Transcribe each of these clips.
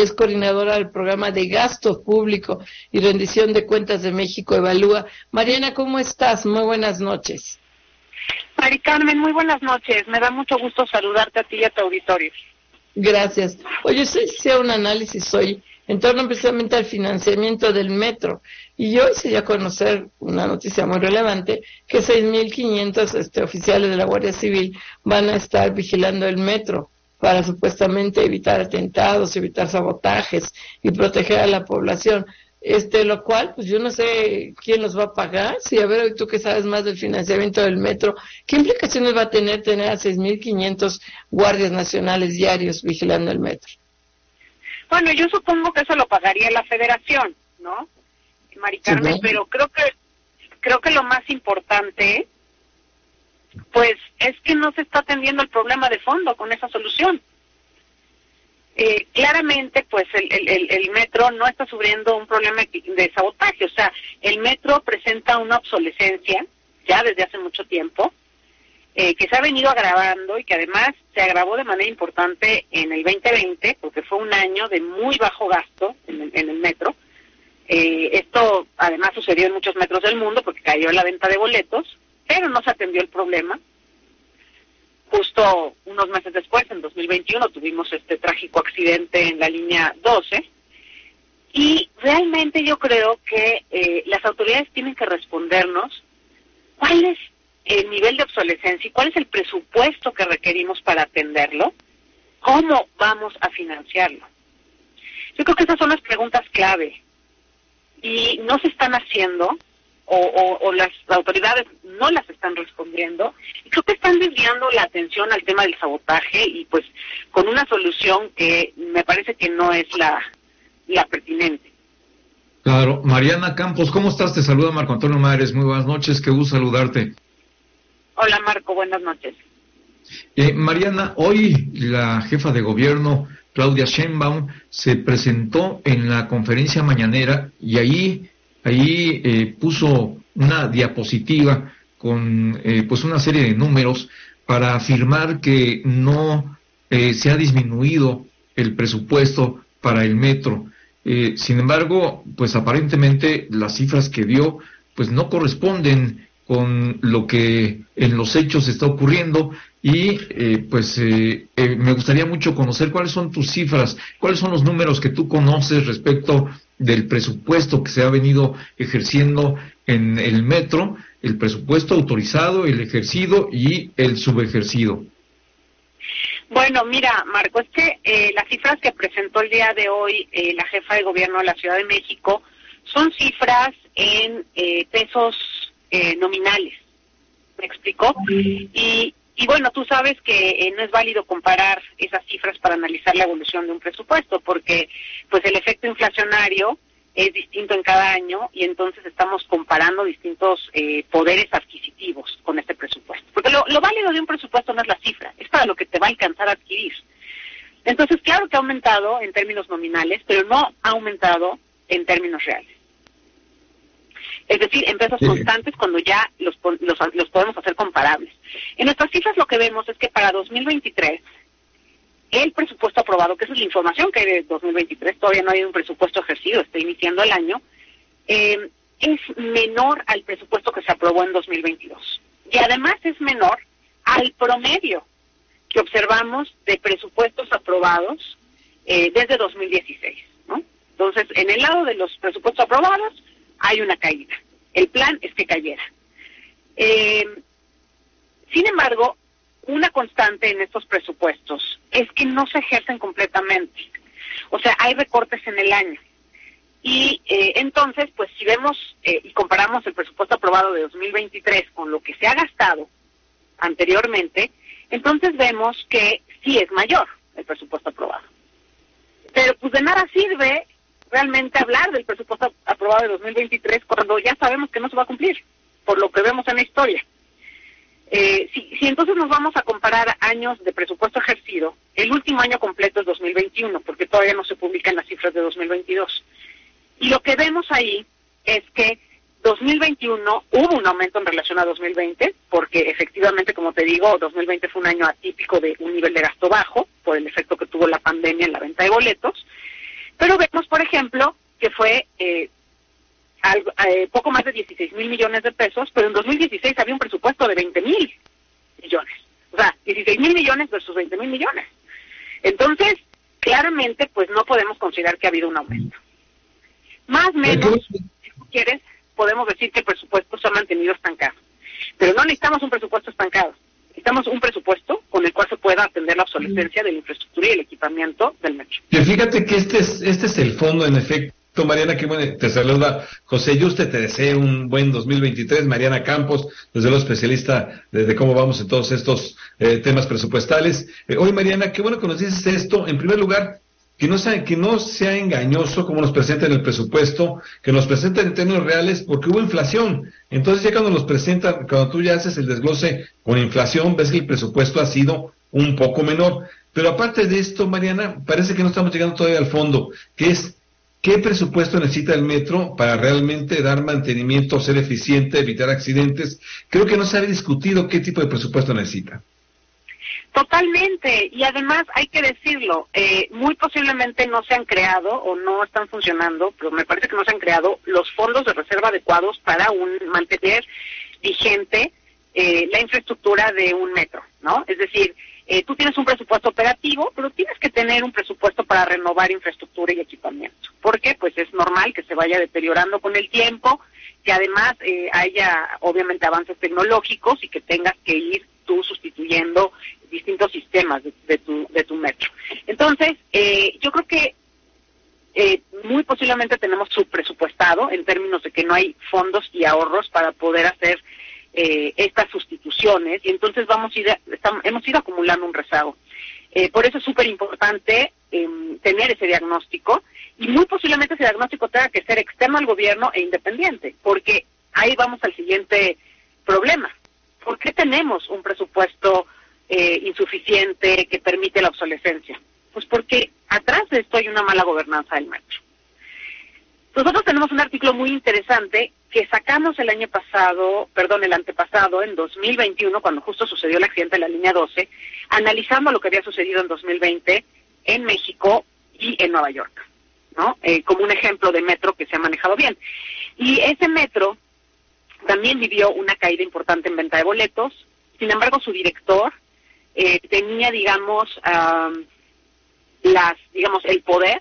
es coordinadora del programa de gasto público y rendición de cuentas de México Evalúa. Mariana, ¿cómo estás? Muy buenas noches. Mari Carmen, muy buenas noches. Me da mucho gusto saludarte a ti y a tu auditorio. Gracias. Oye, usted hice un análisis hoy en torno precisamente al financiamiento del metro. Y yo hice ya conocer una noticia muy relevante, que 6.500 este, oficiales de la Guardia Civil van a estar vigilando el metro para supuestamente evitar atentados, evitar sabotajes y proteger a la población. Este, lo cual, pues yo no sé quién los va a pagar. Si, a ver, tú que sabes más del financiamiento del metro, ¿qué implicaciones va a tener tener a 6.500 guardias nacionales diarios vigilando el metro? Bueno, yo supongo que eso lo pagaría la federación, ¿no? Mari Carmen, pero creo que creo que lo más importante pues es que no se está atendiendo el problema de fondo con esa solución. Eh, claramente, pues el, el, el, metro no está sufriendo un problema de sabotaje, o sea, el metro presenta una obsolescencia ya desde hace mucho tiempo, eh, que se ha venido agravando y que además se agravó de manera importante en el 2020, porque fue un año de muy bajo gasto en el, en el metro. Eh, esto además sucedió en muchos metros del mundo porque cayó la venta de boletos, pero no se atendió el problema. Justo unos meses después, en 2021, tuvimos este trágico accidente en la línea 12. Y realmente yo creo que eh, las autoridades tienen que respondernos cuál es el nivel de obsolescencia y cuál es el presupuesto que requerimos para atenderlo, cómo vamos a financiarlo. Yo creo que esas son las preguntas clave y no se están haciendo o, las autoridades no las están respondiendo. Y creo que están desviando la atención al tema del sabotaje y pues con una solución que me parece que no es la, la pertinente. Claro, Mariana Campos, ¿cómo estás? Te saluda Marco Antonio Mares, muy buenas noches, qué gusto saludarte. Hola Marco, buenas noches. Eh, Mariana, hoy la jefa de gobierno, Claudia Sheinbaum, se presentó en la conferencia mañanera y ahí, ahí eh, puso una diapositiva con eh, pues una serie de números para afirmar que no se ha disminuido el presupuesto para el metro. sin embargo, pues aparentemente las cifras que dio pues no corresponden con lo que en los hechos está ocurriendo y eh, pues eh, eh, me gustaría mucho conocer cuáles son tus cifras, cuáles son los números que tú conoces respecto del presupuesto que se ha venido ejerciendo en el metro, el presupuesto autorizado, el ejercido y el subejercido. Bueno, mira, Marco, es que las cifras que presentó el día de hoy la jefa de gobierno de la Ciudad de México son cifras en pesos eh, nominales. ¿Me explicó? Y, y bueno, tú sabes que eh, no es válido comparar esas cifras para analizar la evolución de un presupuesto, porque pues el efecto inflacionario es distinto en cada año y entonces estamos comparando distintos eh, poderes adquisitivos con este presupuesto. Porque lo, lo válido de un presupuesto no es la cifra, es para lo que te va a alcanzar a adquirir. Entonces, claro que ha aumentado en términos nominales, pero no ha aumentado en términos reales. Es decir, en pesos constantes cuando ya los, los, los podemos hacer comparables. En nuestras cifras lo que vemos es que para 2023 el presupuesto aprobado, que es la información que hay de 2023, todavía no hay un presupuesto ejercido, está iniciando el año, eh, es menor al presupuesto que se aprobó en 2022. Y además es menor al promedio que observamos de presupuestos aprobados eh, desde 2016. ¿no? Entonces, en el lado de los presupuestos aprobados, hay una caída. El plan es que cayera. Eh, sin embargo, una constante en estos presupuestos es que no se ejercen completamente. O sea, hay recortes en el año. Y eh, entonces, pues si vemos eh, y comparamos el presupuesto aprobado de 2023 con lo que se ha gastado anteriormente, entonces vemos que sí es mayor el presupuesto aprobado. Pero pues de nada sirve realmente hablar del presupuesto aprobado de 2023 cuando ya sabemos que no se va a cumplir, por lo que vemos en la historia. Eh, si, si, entonces nos vamos a comparar años de presupuesto ejercido, el último año completo es 2021, porque todavía no se publican las cifras de 2022. Y lo que vemos ahí es que 2021 hubo un aumento en relación a 2020, porque efectivamente, como te digo, 2020 fue un año atípico de un nivel de gasto bajo, por el efecto que tuvo la pandemia en la venta de boletos, Pero vemos, por ejemplo, que fue eh, algo, eh, poco más de 16 mil millones de pesos, pero en 2016 había un presupuesto de 20 mil millones. O sea, 16 mil millones versus 20 mil millones. Entonces, claramente, pues no podemos considerar que ha habido un aumento. Más o menos, si tú quieres, podemos decir que el presupuesto se ha mantenido estancado. Pero no necesitamos un presupuesto estancado. Necesitamos un presupuesto con el cual se pueda atender la obsolescencia de la infraestructura y el equipamiento del metro. Y fíjate que este es, este es el fondo, en efecto. Mariana, qué bueno, te saluda José Yuste, te deseo un buen 2023. Mariana Campos, desde luego especialista de, cómo vamos en todos estos eh, temas presupuestales. Eh, hoy, Mariana, qué bueno que nos dices esto. En primer lugar, que no, sea, que no sea engañoso como nos presentan el presupuesto, que nos presenten en términos reales, porque hubo inflación. Entonces, ya cuando nos presentan, cuando tú ya haces el desglose con inflación, ves que el presupuesto ha sido un poco menor. Pero aparte de esto, Mariana, parece que no estamos llegando todavía al fondo, que es qué presupuesto necesita el metro para realmente dar mantenimiento, ser eficiente, evitar accidentes. Creo que no se ha discutido qué tipo de presupuesto necesita. Totalmente, y además hay que decirlo, eh, muy posiblemente no se han creado o no están funcionando, pero me parece que no se han creado los fondos de reserva adecuados para un, mantener vigente eh, la infraestructura de un metro, ¿no? Es decir, eh, tú tienes un presupuesto operativo, pero tienes que tener un presupuesto para renovar infraestructura y equipamiento. ¿Por qué? Pues es normal que se vaya deteriorando con el tiempo, que además haya obviamente avances tecnológicos y que tengas que ir tú sustituyendo distintos sistemas de, tu, de tu metro. Entonces, eh, yo creo que eh, muy posiblemente tenemos subpresupuestado en términos de que no hay fondos y ahorros para poder hacer eh, estas sustituciones y entonces vamos a ir, hemos ido acumulando un rezago. por eso es súper importante em, tener ese diagnóstico y muy posiblemente ese diagnóstico tenga que ser externo al gobierno e independiente, porque ahí vamos al siguiente problema. ¿Por qué tenemos un presupuesto eh, insuficiente que permite la obsolescencia? Pues porque atrás de esto hay una mala gobernanza del metro. Nosotros tenemos un artículo muy interesante que sacamos el año pasado, perdón, el antepasado, en 2021, cuando justo sucedió el accidente de la línea 12, analizando lo que había sucedido en 2020 en México y en Nueva York, ¿no? Eh, como un ejemplo de metro que se ha manejado bien. Y ese metro también vivió una caída importante en venta de boletos, sin embargo su director eh, tenía, digamos, las, digamos, el poder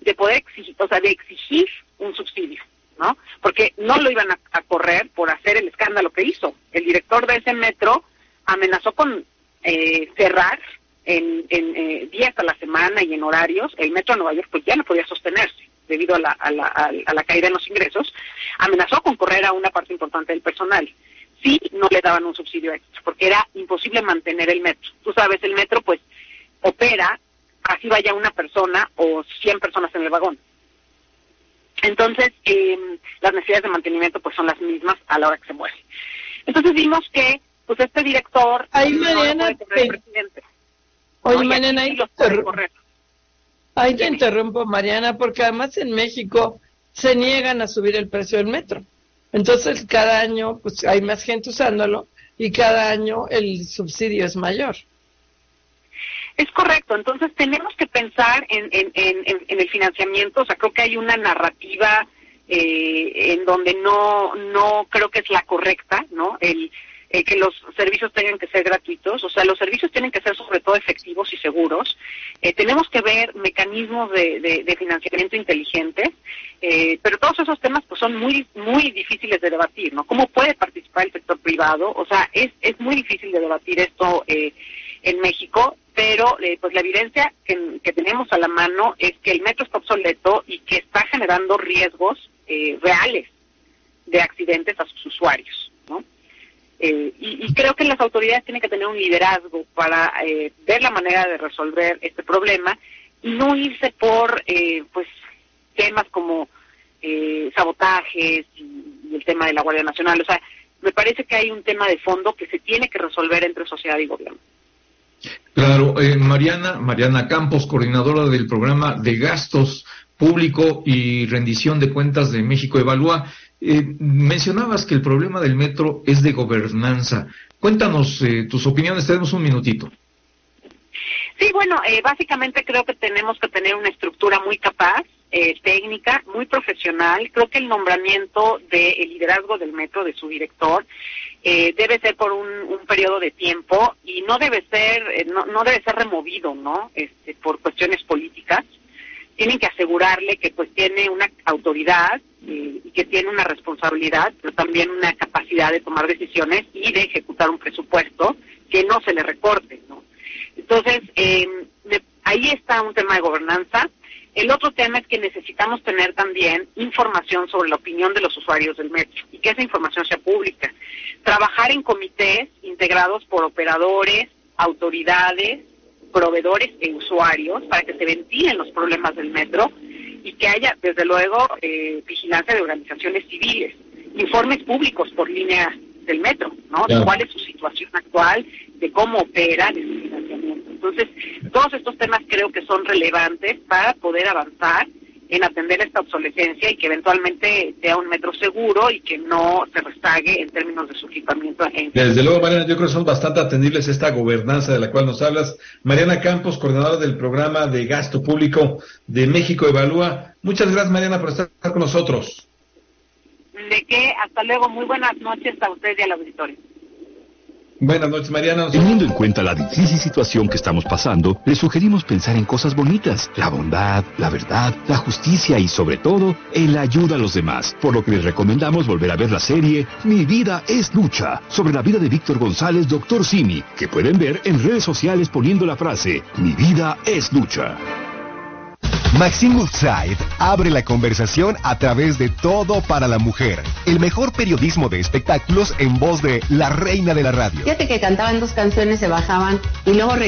de poder exigir, o sea, de exigir un subsidio, ¿no? Porque no lo iban a, correr por hacer el escándalo que hizo. El director de ese metro amenazó con eh, cerrar en, en eh, días a la semana y en horarios el metro de Nueva York, pues ya no podía sostenerse debido a la, a la, a la caída en los ingresos. Amenazó con correr a una parte importante del personal sí no le daban un subsidio extra, porque era imposible mantener el metro. Tú sabes, el metro pues opera, así vaya una persona o 100 personas en el vagón. Entonces, em, las necesidades de mantenimiento pues son las mismas a la hora que se muere. Entonces vimos que pues este director ahí Mariana. Oye, Mariana, ahí, ahí te interrumpo, Mariana, porque además en México se niegan a subir el precio del metro. Entonces, cada año pues hay más gente usándolo y cada año el subsidio es mayor. Es correcto, entonces tenemos que pensar en, en, en, el financiamiento, o sea, creo que hay una narrativa eh, en donde no, no creo que es la correcta, ¿no? El, eh, que los servicios tengan que ser gratuitos, o sea, los servicios tienen que ser sobre todo efectivos y seguros. Eh, tenemos que ver mecanismos de, de, financiamiento inteligentes, eh, pero todos esos temas pues son muy muy difíciles de debatir, ¿no? ¿Cómo puede participar el sector privado? O sea, es, es muy difícil de debatir esto en México, pero pues la evidencia que, tenemos a la mano es que el metro está obsoleto y que está generando riesgos reales de accidentes a sus usuarios, ¿no? Eh, y, creo que las autoridades tienen que tener un liderazgo para eh, ver la manera de resolver este problema y no irse por eh, pues temas como sabotajes y, el tema de la Guardia Nacional. O sea, me parece que hay un tema de fondo que se tiene que resolver entre sociedad y gobierno. Claro, Mariana, Mariana Campos, coordinadora del programa de gastos público y rendición de cuentas de México Evalúa. Eh, mencionabas que el problema del metro es de gobernanza. Cuéntanos eh, tus opiniones, tenemos un minutito. Sí, bueno, eh, básicamente creo que tenemos que tener una estructura muy capaz, eh, técnica, muy profesional. Creo que el nombramiento del liderazgo del metro, de su director, eh, debe ser por un, un, periodo de tiempo y no debe ser, eh, no, no, debe ser removido, ¿no? Este, por cuestiones políticas. Tienen que asegurarle que pues tiene una autoridad eh, y que tiene una responsabilidad, pero también una capacidad de tomar decisiones y de ejecutar un presupuesto que no se le recorte, ¿no? Entonces, eh, de, ahí está un tema de gobernanza. El otro tema es que necesitamos tener también información sobre la opinión de los usuarios del metro y que esa información sea pública. Trabajar en comités integrados por operadores, autoridades, proveedores e usuarios para que se ventilen los problemas del metro y que haya, desde luego, eh, vigilancia de organizaciones civiles, informes públicos por línea del metro, ¿no? De cuál es su situación actual, de cómo opera, de. Entonces, todos estos temas creo que son relevantes para poder avanzar en atender esta obsolescencia y que eventualmente sea un metro seguro y que no se restague en términos de su equipamiento. Desde luego, Mariana, yo creo que son bastante atendibles esta gobernanza de la cual nos hablas. Mariana Campos, coordinadora del programa de gasto público de México Evalúa. Muchas gracias, Mariana, por estar con nosotros. De que hasta luego, muy buenas noches a usted y al auditorio. Buenas noches, Mariana. Teniendo en cuenta la difícil situación que estamos pasando, le sugerimos pensar en cosas bonitas, la bondad, la verdad, la justicia y sobre todo, en la ayuda a los demás. Por lo que les recomendamos volver a ver la serie Mi vida es lucha, sobre la vida de Víctor González, Doctor Simi, que pueden ver en redes sociales poniendo la frase Mi vida es lucha. Maxim Woodside abre la conversación a través de Todo para la Mujer, el mejor periodismo de espectáculos en voz de la reina de la radio. Fíjate que cantaban dos canciones, se bajaban y luego regresaban.